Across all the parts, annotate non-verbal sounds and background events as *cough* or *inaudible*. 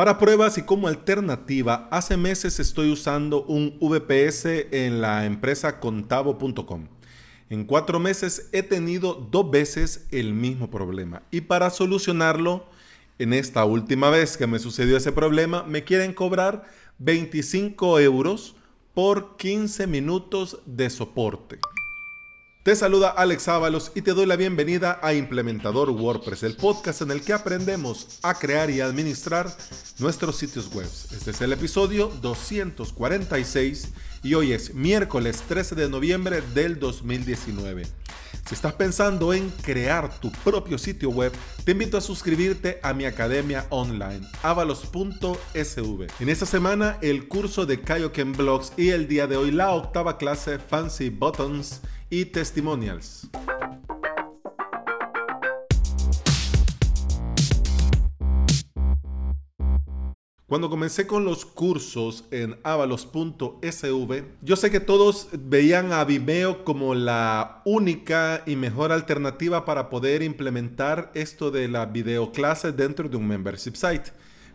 Para pruebas y como alternativa, hace meses estoy usando un VPS en la empresa contavo.com. En cuatro meses he tenido dos veces el mismo problema y para solucionarlo, en esta última vez que me sucedió ese problema, me quieren cobrar 25 euros por 15 minutos de soporte. Te saluda Alex Ábalos y te doy la bienvenida a Implementador WordPress, el podcast en el que aprendemos a crear y administrar nuestros sitios web. Este es el episodio 246 y hoy es miércoles 13 de noviembre del 2019. Si estás pensando en crear tu propio sitio web, te invito a suscribirte a mi academia online, avalos.sv. En esta semana, el curso de Kaioken Blogs y el día de hoy la octava clase Fancy Buttons y testimonials. Cuando comencé con los cursos en avalos.sv, yo sé que todos veían a Vimeo como la única y mejor alternativa para poder implementar esto de la videoclase dentro de un membership site.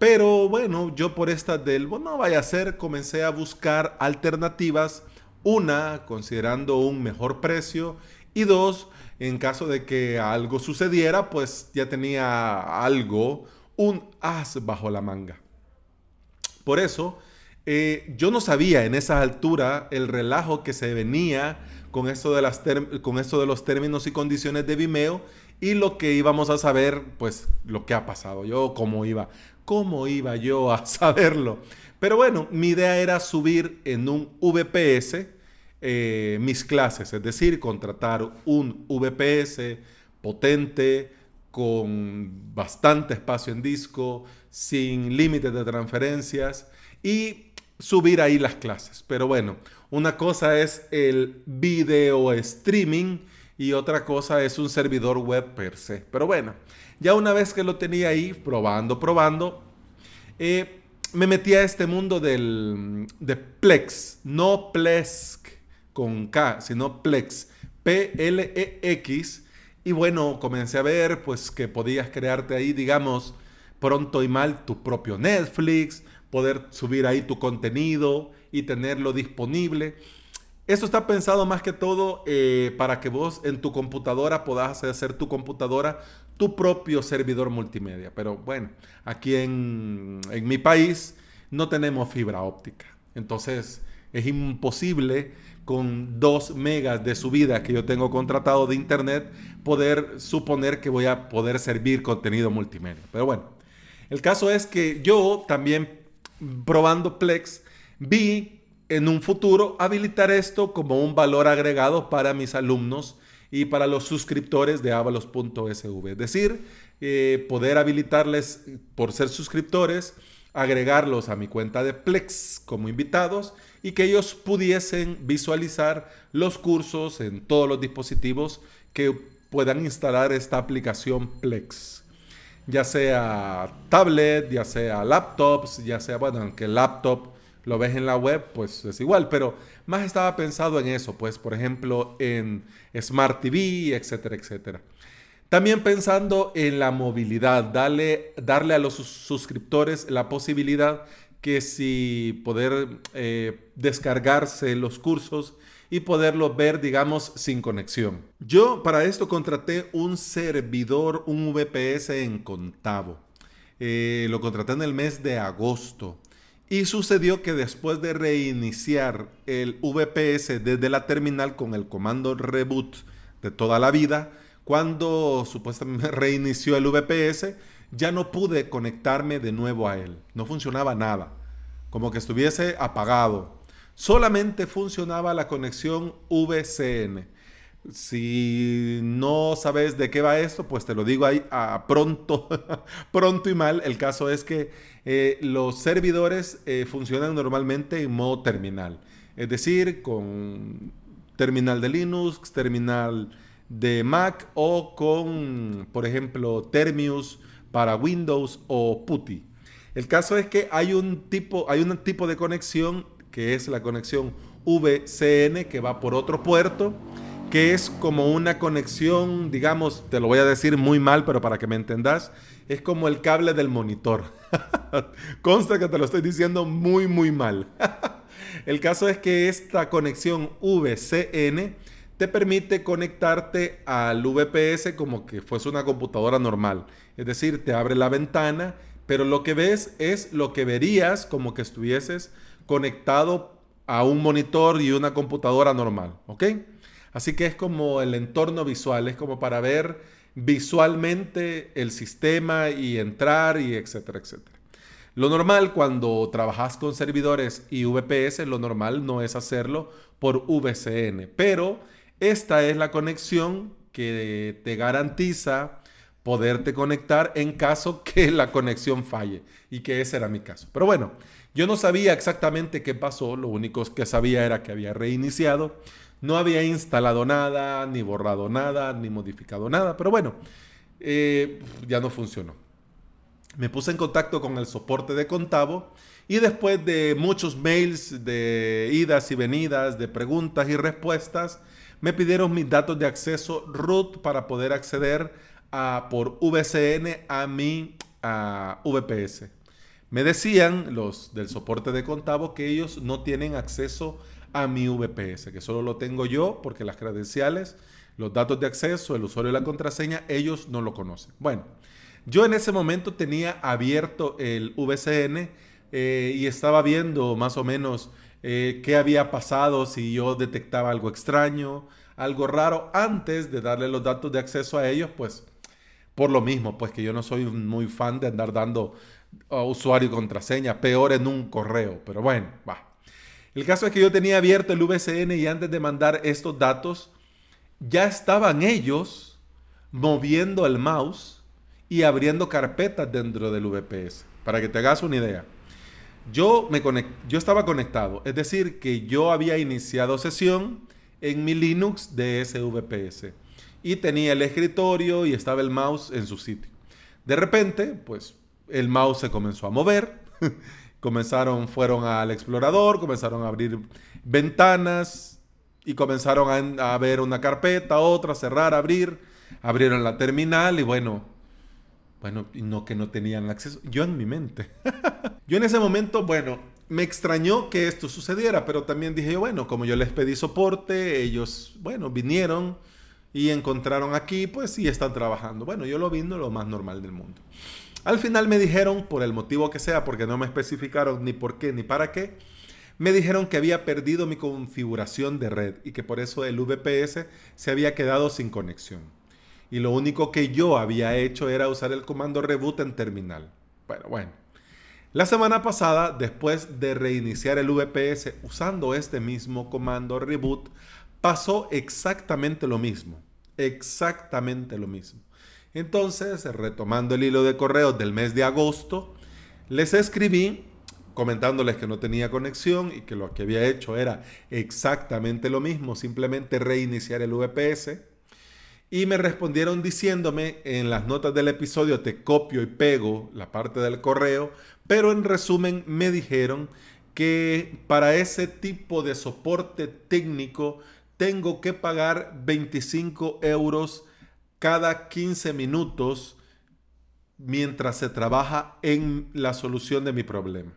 Pero bueno, yo por esta del, bueno, vaya a ser, comencé a buscar alternativas una, considerando un mejor precio. Y dos, en caso de que algo sucediera, pues ya tenía algo, un as bajo la manga. Por eso, eh, yo no sabía en esa altura el relajo que se venía con esto, de las con esto de los términos y condiciones de Vimeo y lo que íbamos a saber, pues lo que ha pasado. Yo, cómo iba, cómo iba yo a *laughs* saberlo. Pero bueno, mi idea era subir en un VPS eh, mis clases, es decir, contratar un VPS potente, con bastante espacio en disco, sin límites de transferencias y subir ahí las clases. Pero bueno, una cosa es el video streaming y otra cosa es un servidor web per se. Pero bueno, ya una vez que lo tenía ahí, probando, probando, eh, me metí a este mundo del, de Plex, no Plesk, con K, sino Plex, P-L-E-X. Y bueno, comencé a ver pues que podías crearte ahí, digamos, pronto y mal tu propio Netflix, poder subir ahí tu contenido y tenerlo disponible. Esto está pensado más que todo eh, para que vos en tu computadora puedas hacer tu computadora tu propio servidor multimedia. Pero bueno, aquí en, en mi país no tenemos fibra óptica. Entonces es imposible con 2 megas de subida que yo tengo contratado de internet, poder suponer que voy a poder servir contenido multimedia. Pero bueno, el caso es que yo también probando Plex vi en un futuro habilitar esto como un valor agregado para mis alumnos y para los suscriptores de avalos.sv. Es decir, eh, poder habilitarles por ser suscriptores, agregarlos a mi cuenta de Plex como invitados y que ellos pudiesen visualizar los cursos en todos los dispositivos que puedan instalar esta aplicación Plex. Ya sea tablet, ya sea laptops, ya sea, bueno, aunque laptop lo ves en la web, pues es igual, pero más estaba pensado en eso, pues por ejemplo en Smart TV, etcétera, etcétera. También pensando en la movilidad, darle, darle a los suscriptores la posibilidad que si poder eh, descargarse los cursos y poderlos ver, digamos, sin conexión. Yo para esto contraté un servidor, un VPS en Contavo. Eh, lo contraté en el mes de agosto. Y sucedió que después de reiniciar el VPS desde la terminal con el comando reboot de toda la vida, cuando supuestamente *laughs* reinició el VPS, ya no pude conectarme de nuevo a él. No funcionaba nada, como que estuviese apagado. Solamente funcionaba la conexión VCN. Si no sabes de qué va esto, pues te lo digo ahí a pronto, *laughs* pronto y mal. El caso es que eh, los servidores eh, funcionan normalmente en modo terminal. Es decir, con terminal de Linux, terminal de Mac o con, por ejemplo, Termius para Windows o PuTTY. El caso es que hay un tipo, hay un tipo de conexión que es la conexión VCN que va por otro puerto que es como una conexión, digamos, te lo voy a decir muy mal, pero para que me entendas, es como el cable del monitor. *laughs* Consta que te lo estoy diciendo muy, muy mal. *laughs* el caso es que esta conexión VCN te permite conectarte al VPS como que fuese una computadora normal. Es decir, te abre la ventana, pero lo que ves es lo que verías como que estuvieses conectado a un monitor y una computadora normal, ¿ok? Así que es como el entorno visual, es como para ver visualmente el sistema y entrar y etcétera, etcétera. Lo normal cuando trabajas con servidores y VPS, lo normal no es hacerlo por VCN, pero esta es la conexión que te garantiza poderte conectar en caso *laughs* que la conexión falle y que ese era mi caso. Pero bueno, yo no sabía exactamente qué pasó, lo único que sabía era que había reiniciado, no había instalado nada, ni borrado nada, ni modificado nada, pero bueno, eh, ya no funcionó. Me puse en contacto con el soporte de Contavo y después de muchos mails de idas y venidas, de preguntas y respuestas, me pidieron mis datos de acceso root para poder acceder por VCN a mi VPS. Me decían los del soporte de Contavo que ellos no tienen acceso a mi VPS, que solo lo tengo yo porque las credenciales, los datos de acceso, el usuario y la contraseña, ellos no lo conocen. Bueno, yo en ese momento tenía abierto el VCN eh, y estaba viendo más o menos eh, qué había pasado, si yo detectaba algo extraño, algo raro, antes de darle los datos de acceso a ellos, pues por lo mismo, pues que yo no soy muy fan de andar dando uh, usuario y contraseña, peor en un correo, pero bueno, va. El caso es que yo tenía abierto el VCN y antes de mandar estos datos, ya estaban ellos moviendo el mouse y abriendo carpetas dentro del VPS, para que te hagas una idea. Yo, me yo estaba conectado, es decir, que yo había iniciado sesión en mi Linux de ese VPS y tenía el escritorio y estaba el mouse en su sitio. De repente, pues el mouse se comenzó a mover, *laughs* comenzaron, fueron al explorador, comenzaron a abrir ventanas y comenzaron a, a ver una carpeta, otra, cerrar, abrir, abrieron la terminal y bueno, bueno, no que no tenían acceso. Yo en mi mente. *laughs* yo en ese momento, bueno, me extrañó que esto sucediera, pero también dije yo, bueno, como yo les pedí soporte, ellos, bueno, vinieron y encontraron aquí, pues sí están trabajando. Bueno, yo lo vi lo más normal del mundo. Al final me dijeron, por el motivo que sea, porque no me especificaron ni por qué ni para qué, me dijeron que había perdido mi configuración de red y que por eso el VPS se había quedado sin conexión y lo único que yo había hecho era usar el comando reboot en terminal. Bueno, bueno. La semana pasada, después de reiniciar el VPS usando este mismo comando reboot, pasó exactamente lo mismo. Exactamente lo mismo. Entonces, retomando el hilo de correos del mes de agosto, les escribí comentándoles que no tenía conexión y que lo que había hecho era exactamente lo mismo, simplemente reiniciar el VPS y me respondieron diciéndome en las notas del episodio te copio y pego la parte del correo, pero en resumen me dijeron que para ese tipo de soporte técnico tengo que pagar 25 euros cada 15 minutos mientras se trabaja en la solución de mi problema.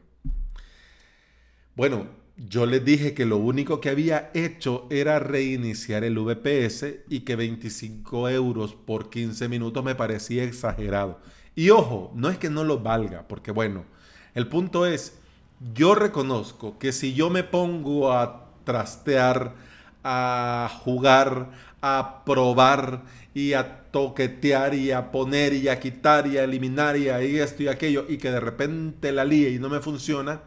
Bueno, yo les dije que lo único que había hecho era reiniciar el VPS y que 25 euros por 15 minutos me parecía exagerado. Y ojo, no es que no lo valga, porque bueno, el punto es, yo reconozco que si yo me pongo a trastear, a jugar, a probar y a toquetear y a poner y a quitar y a eliminar y a esto y aquello y que de repente la líe y no me funciona,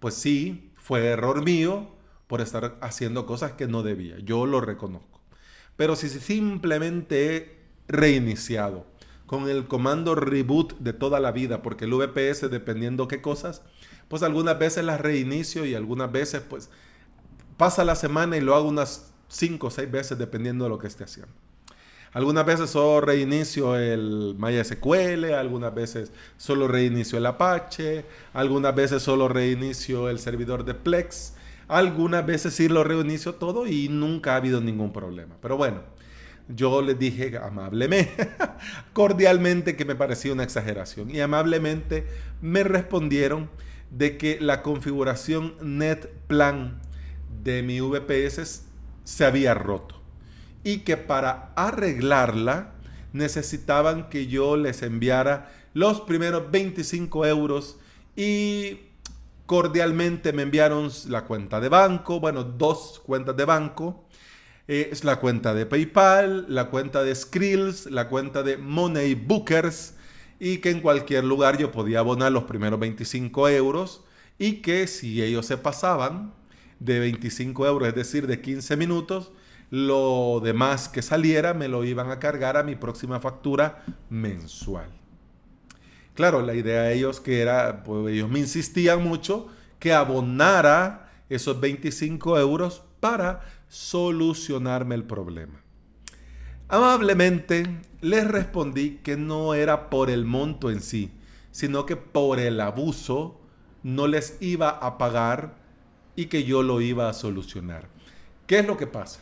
pues sí, fue error mío por estar haciendo cosas que no debía. Yo lo reconozco. Pero si simplemente he reiniciado con el comando reboot de toda la vida, porque el VPS, dependiendo qué cosas, pues algunas veces las reinicio y algunas veces pues pasa la semana y lo hago unas 5 o 6 veces dependiendo de lo que esté haciendo. Algunas veces solo reinicio el MySQL, algunas veces solo reinicio el Apache, algunas veces solo reinicio el servidor de Plex, Algunas veces sí lo reinicio todo y nunca ha habido ningún problema. Pero bueno, yo les dije amablemente, *laughs* cordialmente que me parecía una exageración. Y amablemente me respondieron de que la configuración net plan de mi VPS se había roto y que para arreglarla necesitaban que yo les enviara los primeros 25 euros y cordialmente me enviaron la cuenta de banco, bueno, dos cuentas de banco. Eh, es la cuenta de PayPal, la cuenta de Skrills, la cuenta de Money Bookers y que en cualquier lugar yo podía abonar los primeros 25 euros y que si ellos se pasaban de 25 euros, es decir, de 15 minutos, lo demás que saliera me lo iban a cargar a mi próxima factura mensual. Claro, la idea de ellos que era, pues ellos me insistían mucho que abonara esos 25 euros para solucionarme el problema. Amablemente les respondí que no era por el monto en sí, sino que por el abuso no les iba a pagar y que yo lo iba a solucionar. ¿Qué es lo que pasa?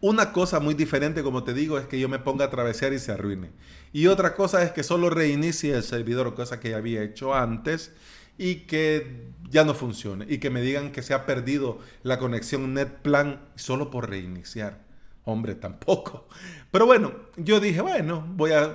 Una cosa muy diferente, como te digo, es que yo me ponga a travesear y se arruine. Y otra cosa es que solo reinicie el servidor, cosa que ya había hecho antes, y que ya no funcione. Y que me digan que se ha perdido la conexión NetPlan solo por reiniciar. Hombre, tampoco. Pero bueno, yo dije, bueno, voy a...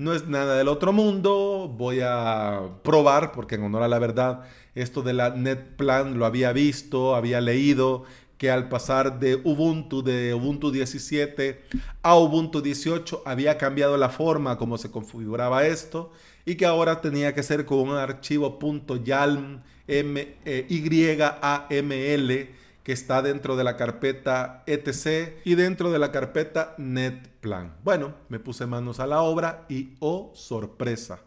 no es nada del otro mundo, voy a probar, porque en honor a la verdad, esto de la NetPlan lo había visto, había leído, que al pasar de Ubuntu, de Ubuntu 17 a Ubuntu 18, había cambiado la forma como se configuraba esto y que ahora tenía que ser con un archivo YAML que está dentro de la carpeta etc y dentro de la carpeta netplan. Bueno, me puse manos a la obra y oh sorpresa,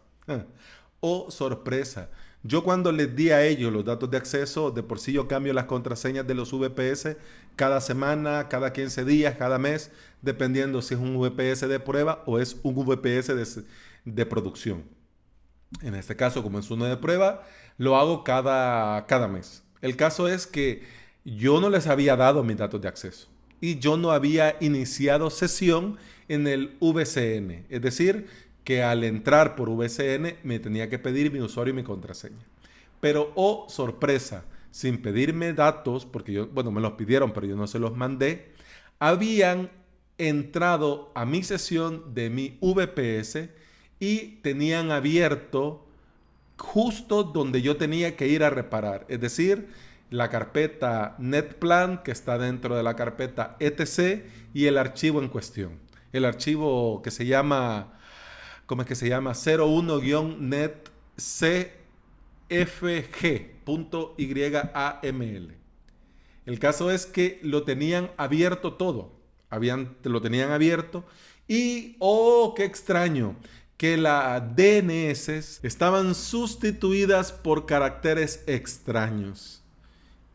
oh sorpresa, yo cuando les di a ellos los datos de acceso, de por sí yo cambio las contraseñas de los VPS cada semana, cada 15 días, cada mes, dependiendo si es un VPS de prueba o es un VPS de, de producción. En este caso, como es uno de prueba, lo hago cada, cada mes. El caso es que yo no les había dado mis datos de acceso y yo no había iniciado sesión en el VCN. Es decir, que al entrar por VCN me tenía que pedir mi usuario y mi contraseña. Pero, oh sorpresa, sin pedirme datos, porque yo, bueno, me los pidieron, pero yo no se los mandé, habían entrado a mi sesión de mi VPS y tenían abierto justo donde yo tenía que ir a reparar, es decir, la carpeta netplan que está dentro de la carpeta etc y el archivo en cuestión. El archivo que se llama ¿cómo es que se llama? 01-net cfg.yaml. El caso es que lo tenían abierto todo. Habían, lo tenían abierto. Y, oh, qué extraño, que las DNS estaban sustituidas por caracteres extraños.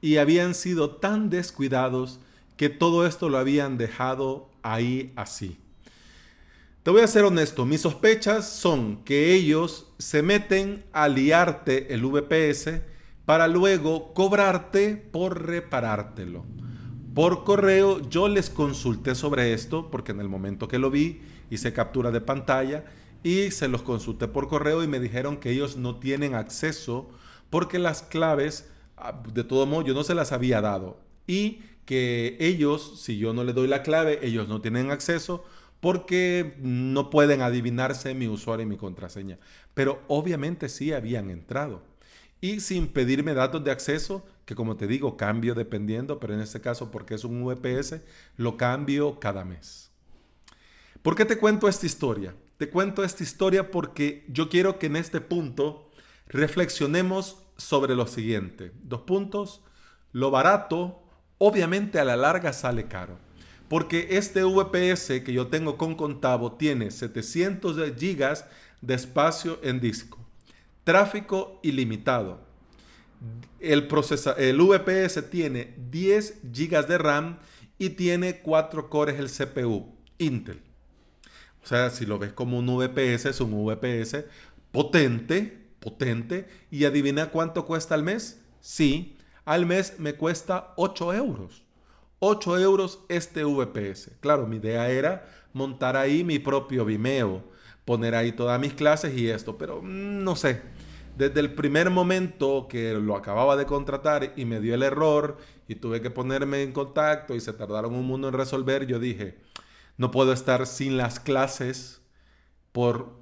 Y habían sido tan descuidados que todo esto lo habían dejado ahí así. Te voy a ser honesto, mis sospechas son que ellos se meten a liarte el VPS para luego cobrarte por reparártelo. Por correo yo les consulté sobre esto porque en el momento que lo vi hice captura de pantalla y se los consulté por correo y me dijeron que ellos no tienen acceso porque las claves, de todo modo, yo no se las había dado. Y que ellos, si yo no les doy la clave, ellos no tienen acceso porque no pueden adivinarse mi usuario y mi contraseña. Pero obviamente sí habían entrado. Y sin pedirme datos de acceso, que como te digo, cambio dependiendo, pero en este caso porque es un VPS, lo cambio cada mes. ¿Por qué te cuento esta historia? Te cuento esta historia porque yo quiero que en este punto reflexionemos sobre lo siguiente. Dos puntos. Lo barato, obviamente a la larga sale caro. Porque este VPS que yo tengo con Contavo tiene 700 gigas de espacio en disco. Tráfico ilimitado. El, el VPS tiene 10 gigas de RAM y tiene 4 cores el CPU Intel. O sea, si lo ves como un VPS, es un VPS potente, potente. ¿Y adivina cuánto cuesta al mes? Sí, al mes me cuesta 8 euros. 8 euros este VPS. Claro, mi idea era montar ahí mi propio Vimeo, poner ahí todas mis clases y esto, pero mm, no sé. Desde el primer momento que lo acababa de contratar y me dio el error y tuve que ponerme en contacto y se tardaron un mundo en resolver, yo dije, no puedo estar sin las clases por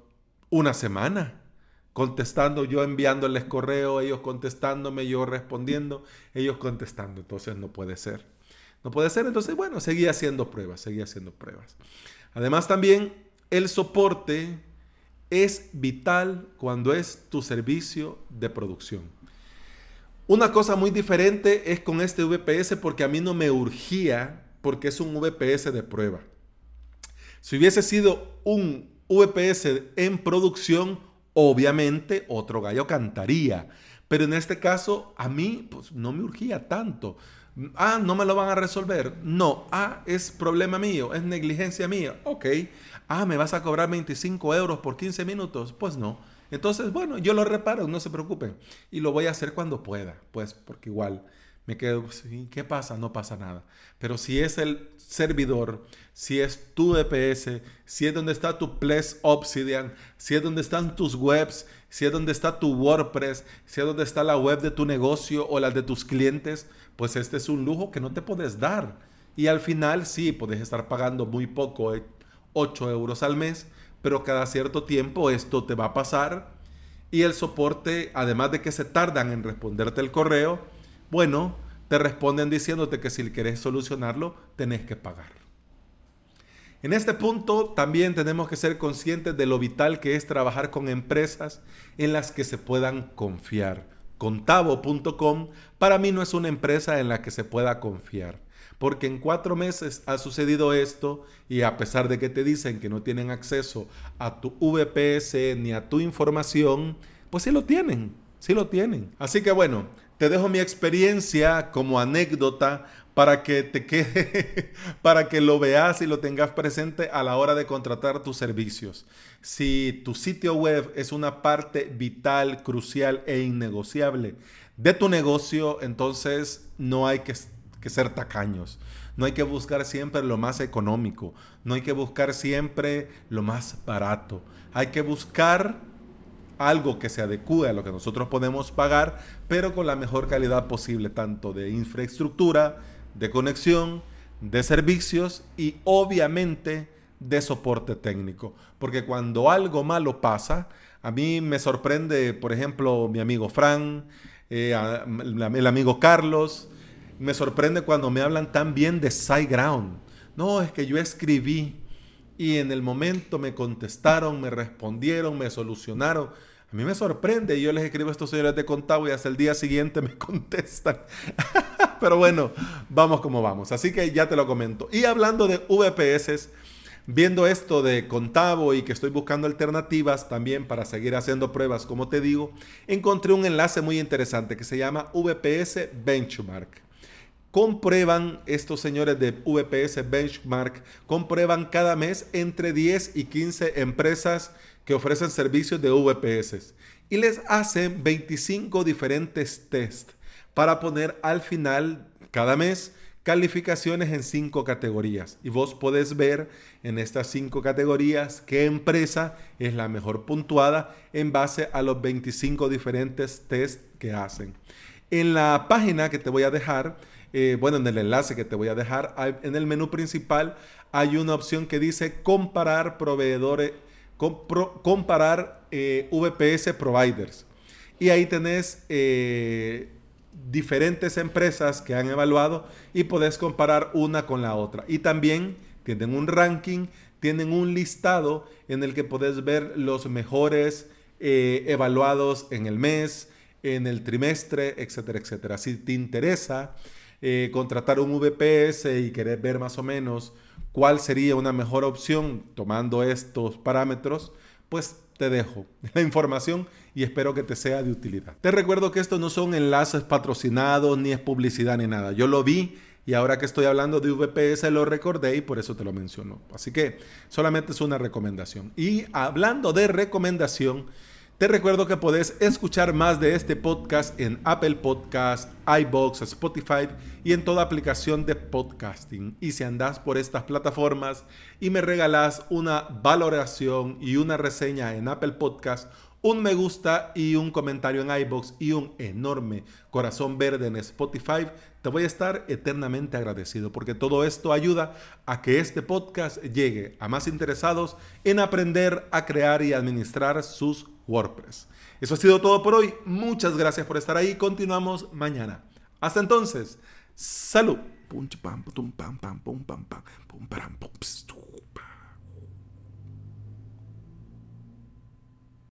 una semana contestando, yo enviándoles correo, ellos contestándome, yo respondiendo, ellos contestando. Entonces no puede ser. No puede ser. Entonces, bueno, seguí haciendo pruebas, seguí haciendo pruebas. Además también el soporte es vital cuando es tu servicio de producción. Una cosa muy diferente es con este VPS porque a mí no me urgía porque es un VPS de prueba. Si hubiese sido un VPS en producción, obviamente otro gallo cantaría. Pero en este caso, a mí pues, no me urgía tanto. Ah, no me lo van a resolver. No. Ah, es problema mío, es negligencia mía. Ok. Ah, me vas a cobrar 25 euros por 15 minutos. Pues no. Entonces, bueno, yo lo reparo, no se preocupen. Y lo voy a hacer cuando pueda, pues, porque igual me quedo, ¿qué pasa? No pasa nada. Pero si es el servidor, si es tu DPS, si es donde está tu Ples Obsidian, si es donde están tus webs, si es donde está tu WordPress, si es donde está la web de tu negocio o la de tus clientes, pues este es un lujo que no te puedes dar. Y al final sí, puedes estar pagando muy poco, 8 eh, euros al mes, pero cada cierto tiempo esto te va a pasar. Y el soporte, además de que se tardan en responderte el correo, bueno, te responden diciéndote que si querés solucionarlo, tenés que pagar. En este punto también tenemos que ser conscientes de lo vital que es trabajar con empresas en las que se puedan confiar. Contavo.com para mí no es una empresa en la que se pueda confiar, porque en cuatro meses ha sucedido esto y a pesar de que te dicen que no tienen acceso a tu VPS ni a tu información, pues sí lo tienen, sí lo tienen. Así que bueno, te dejo mi experiencia como anécdota para que te quede, *laughs* para que lo veas y lo tengas presente a la hora de contratar tus servicios. Si tu sitio web es una parte vital, crucial e innegociable de tu negocio, entonces no hay que, que ser tacaños. No hay que buscar siempre lo más económico. No hay que buscar siempre lo más barato. Hay que buscar algo que se adecue a lo que nosotros podemos pagar, pero con la mejor calidad posible, tanto de infraestructura, de conexión, de servicios y obviamente de soporte técnico. Porque cuando algo malo pasa, a mí me sorprende, por ejemplo, mi amigo Fran, eh, el amigo Carlos, me sorprende cuando me hablan tan bien de SiteGround. No, es que yo escribí y en el momento me contestaron, me respondieron, me solucionaron. A mí me sorprende, yo les escribo a estos señores de Contavo y hasta el día siguiente me *laughs* contestan. *laughs* Pero bueno, vamos como vamos. Así que ya te lo comento. Y hablando de VPS, viendo esto de Contavo y que estoy buscando alternativas también para seguir haciendo pruebas, como te digo, encontré un enlace muy interesante que se llama VPS Benchmark comprueban estos señores de VPS Benchmark, comprueban cada mes entre 10 y 15 empresas que ofrecen servicios de VPS y les hacen 25 diferentes tests para poner al final cada mes calificaciones en cinco categorías. Y vos podés ver en estas cinco categorías qué empresa es la mejor puntuada en base a los 25 diferentes tests que hacen. En la página que te voy a dejar, eh, bueno, en el enlace que te voy a dejar, en el menú principal hay una opción que dice comparar proveedores comparar eh, VPS providers. Y ahí tenés eh, diferentes empresas que han evaluado y podés comparar una con la otra. Y también tienen un ranking, tienen un listado en el que podés ver los mejores evaluados en el mes, en el trimestre, etcétera, etcétera. Si te interesa contratar un VPS y querés ver más o menos cuál sería una mejor opción tomando estos parámetros, pues te dejo *laughs* la información y espero que te sea de utilidad. Te recuerdo que estos no son enlaces patrocinados, ni es publicidad ni nada. Yo lo vi y ahora que estoy hablando de VPS lo recordé y por eso te lo menciono. Así que solamente es una recomendación. Y hablando de recomendación, Te recuerdo que podés escuchar más de este podcast en Apple Podcast, iBox, Spotify y en toda aplicación de podcasting. Y si andás por estas plataformas y me regalás una valoración y una reseña en Apple Podcast, un me gusta y un comentario en iBox y un enorme corazón verde en Spotify, voy a estar eternamente agradecido porque todo esto ayuda a que este podcast llegue a más interesados en aprender a crear y administrar sus WordPress. Eso ha sido todo por hoy. Muchas gracias por estar ahí. Continuamos mañana. Hasta entonces, salud.